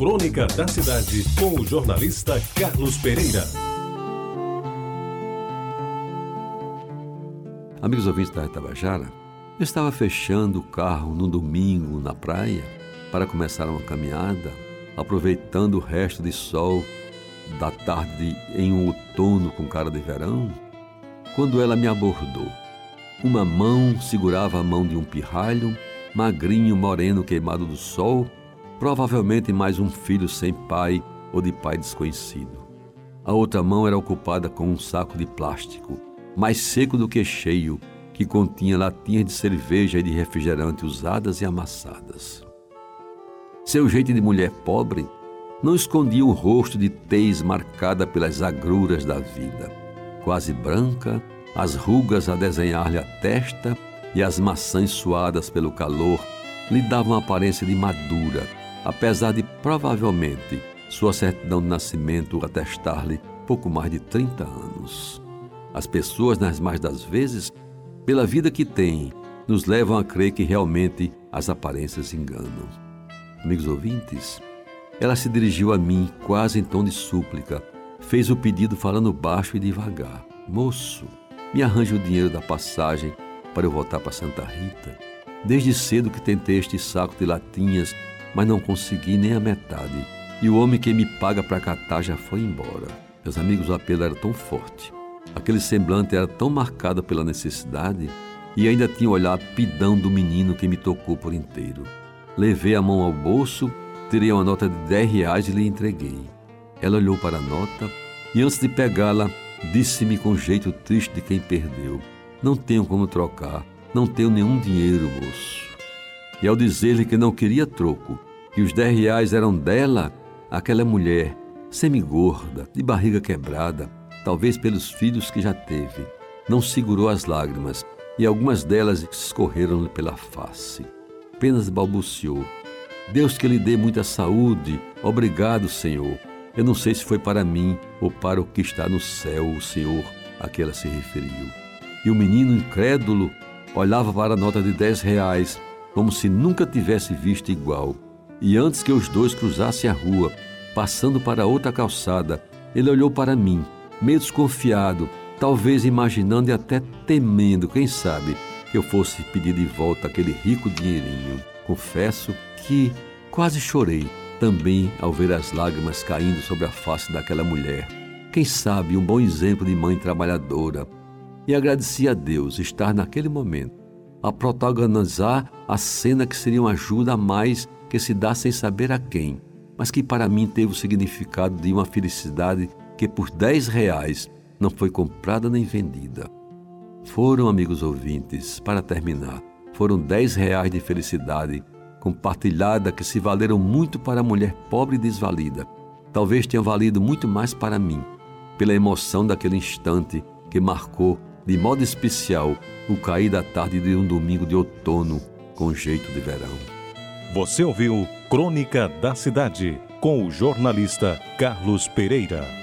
Crônica da Cidade, com o jornalista Carlos Pereira. Amigos ouvintes da Tabajara, eu estava fechando o carro no domingo na praia para começar uma caminhada, aproveitando o resto de sol da tarde em um outono com cara de verão, quando ela me abordou. Uma mão segurava a mão de um pirralho, magrinho, moreno, queimado do sol, provavelmente mais um filho sem pai ou de pai desconhecido. A outra mão era ocupada com um saco de plástico, mais seco do que cheio, que continha latinhas de cerveja e de refrigerante usadas e amassadas. Seu jeito de mulher pobre não escondia o rosto de tez marcada pelas agruras da vida, quase branca, as rugas a desenhar-lhe a testa e as maçãs suadas pelo calor lhe davam a aparência de madura, apesar de provavelmente sua certidão de nascimento atestar-lhe pouco mais de 30 anos. As pessoas, nas mais das vezes, pela vida que têm, nos levam a crer que realmente as aparências enganam. Amigos ouvintes, ela se dirigiu a mim quase em tom de súplica, fez o pedido falando baixo e devagar: Moço, me arranje o dinheiro da passagem para eu voltar para Santa Rita. Desde cedo que tentei este saco de latinhas, mas não consegui nem a metade. E o homem que me paga para catar já foi embora. Meus amigos, o apelo era tão forte. Aquele semblante era tão marcado pela necessidade e ainda tinha o olhar pidão do menino que me tocou por inteiro. Levei a mão ao bolso, tirei uma nota de 10 reais e lhe entreguei. Ela olhou para a nota e antes de pegá-la, disse-me com jeito triste de quem perdeu: Não tenho como trocar, não tenho nenhum dinheiro, moço. E ao dizer-lhe que não queria troco, que os dez reais eram dela, aquela mulher, semigorda, de barriga quebrada, talvez pelos filhos que já teve, não segurou as lágrimas e algumas delas escorreram-lhe pela face. Apenas balbuciou: Deus que lhe dê muita saúde, obrigado, Senhor. Eu não sei se foi para mim ou para o que está no céu, o Senhor a que ela se referiu. E o menino incrédulo olhava para a nota de dez reais como se nunca tivesse visto igual. E antes que os dois cruzassem a rua, passando para outra calçada, ele olhou para mim, meio desconfiado, talvez imaginando e até temendo, quem sabe, que eu fosse pedir de volta aquele rico dinheirinho. Confesso que quase chorei também ao ver as lágrimas caindo sobre a face daquela mulher. Quem sabe um bom exemplo de mãe trabalhadora. E agradeci a Deus estar naquele momento a protagonizar a cena que seria uma ajuda a mais que se dá sem saber a quem, mas que para mim teve o significado de uma felicidade que por 10 reais não foi comprada nem vendida. Foram, amigos ouvintes, para terminar, foram 10 reais de felicidade compartilhada que se valeram muito para a mulher pobre e desvalida. Talvez tenham valido muito mais para mim, pela emoção daquele instante que marcou de modo especial o cair da tarde de um domingo de outono com jeito de verão. Você ouviu Crônica da Cidade com o jornalista Carlos Pereira.